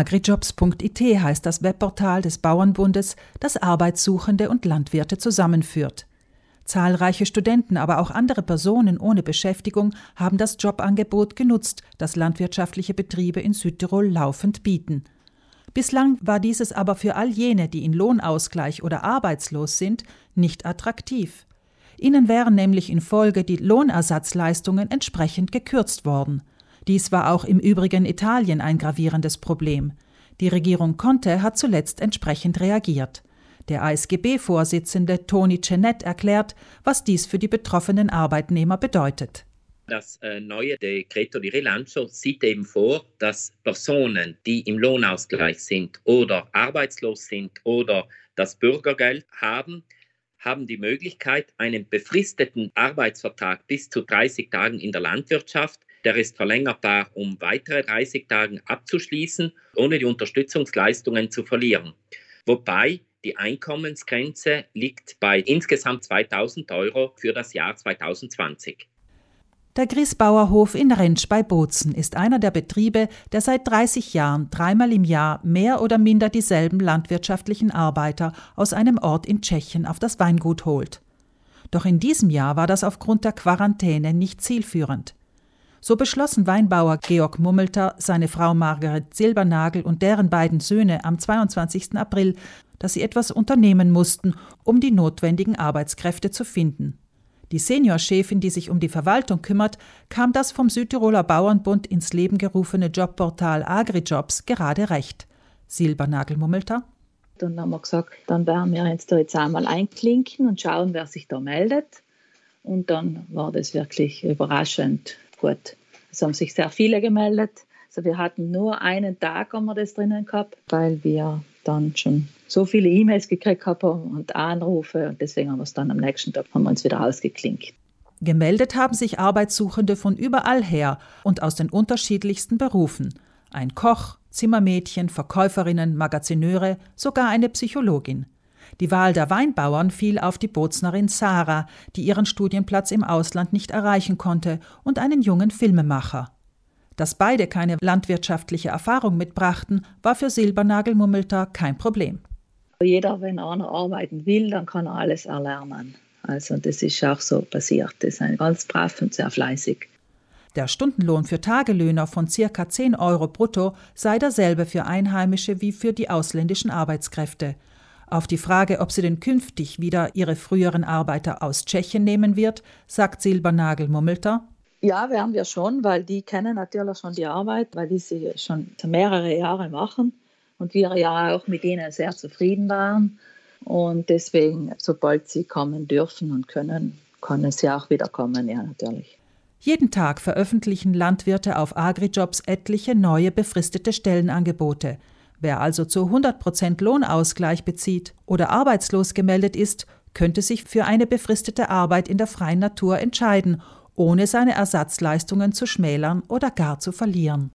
Agrijobs.it heißt das Webportal des Bauernbundes, das Arbeitssuchende und Landwirte zusammenführt. Zahlreiche Studenten, aber auch andere Personen ohne Beschäftigung haben das Jobangebot genutzt, das landwirtschaftliche Betriebe in Südtirol laufend bieten. Bislang war dieses aber für all jene, die in Lohnausgleich oder arbeitslos sind, nicht attraktiv. Ihnen wären nämlich infolge die Lohnersatzleistungen entsprechend gekürzt worden. Dies war auch im übrigen Italien ein gravierendes Problem. Die Regierung Conte hat zuletzt entsprechend reagiert. Der ASGB-Vorsitzende Toni Cenet erklärt, was dies für die betroffenen Arbeitnehmer bedeutet. Das äh, neue Decreto di Rilancio sieht eben vor, dass Personen, die im Lohnausgleich sind oder arbeitslos sind oder das Bürgergeld haben, haben die Möglichkeit, einen befristeten Arbeitsvertrag bis zu 30 Tagen in der Landwirtschaft, der ist verlängerbar um weitere 30 Tage abzuschließen, ohne die Unterstützungsleistungen zu verlieren. Wobei die Einkommensgrenze liegt bei insgesamt 2000 Euro für das Jahr 2020. Der Griesbauerhof in Rentsch bei Bozen ist einer der Betriebe, der seit 30 Jahren dreimal im Jahr mehr oder minder dieselben landwirtschaftlichen Arbeiter aus einem Ort in Tschechien auf das Weingut holt. Doch in diesem Jahr war das aufgrund der Quarantäne nicht zielführend. So beschlossen Weinbauer Georg Mummelter, seine Frau Margaret Silbernagel und deren beiden Söhne am 22. April dass sie etwas unternehmen mussten, um die notwendigen Arbeitskräfte zu finden. Die Seniorchefin, die sich um die Verwaltung kümmert, kam das vom Südtiroler Bauernbund ins Leben gerufene Jobportal AgriJobs gerade recht. Silbernagel mummelter. Dann haben wir gesagt, dann werden wir uns da jetzt einmal einklinken und schauen, wer sich da meldet. Und dann war das wirklich überraschend gut. Es haben sich sehr viele gemeldet. Also wir hatten nur einen Tag haben wir das drinnen gehabt, weil wir dann schon so viele E-Mails gekriegt haben und Anrufe und deswegen haben wir es dann am nächsten Tag haben wir uns wieder ausgeklinkt. Gemeldet haben sich Arbeitssuchende von überall her und aus den unterschiedlichsten Berufen. Ein Koch, Zimmermädchen, Verkäuferinnen, Magazineure, sogar eine Psychologin. Die Wahl der Weinbauern fiel auf die Boznerin Sarah, die ihren Studienplatz im Ausland nicht erreichen konnte, und einen jungen Filmemacher. Dass beide keine landwirtschaftliche Erfahrung mitbrachten, war für Silbernagel Mummelter kein Problem. Jeder, wenn einer arbeiten will, dann kann er alles erlernen. Also das ist auch so passiert. Das ist ein ganz brav und sehr fleißig. Der Stundenlohn für Tagelöhner von ca. 10 Euro brutto sei derselbe für Einheimische wie für die ausländischen Arbeitskräfte. Auf die Frage, ob sie denn künftig wieder ihre früheren Arbeiter aus Tschechien nehmen wird, sagt Silbernagel Mummelter, ja, werden wir schon, weil die kennen natürlich schon die Arbeit, weil die sie schon mehrere Jahre machen und wir ja auch mit ihnen sehr zufrieden waren. Und deswegen, sobald sie kommen dürfen und können, können sie auch wieder kommen, ja, natürlich. Jeden Tag veröffentlichen Landwirte auf AgriJobs etliche neue befristete Stellenangebote. Wer also zu 100% Lohnausgleich bezieht oder arbeitslos gemeldet ist, könnte sich für eine befristete Arbeit in der freien Natur entscheiden ohne seine Ersatzleistungen zu schmälern oder gar zu verlieren.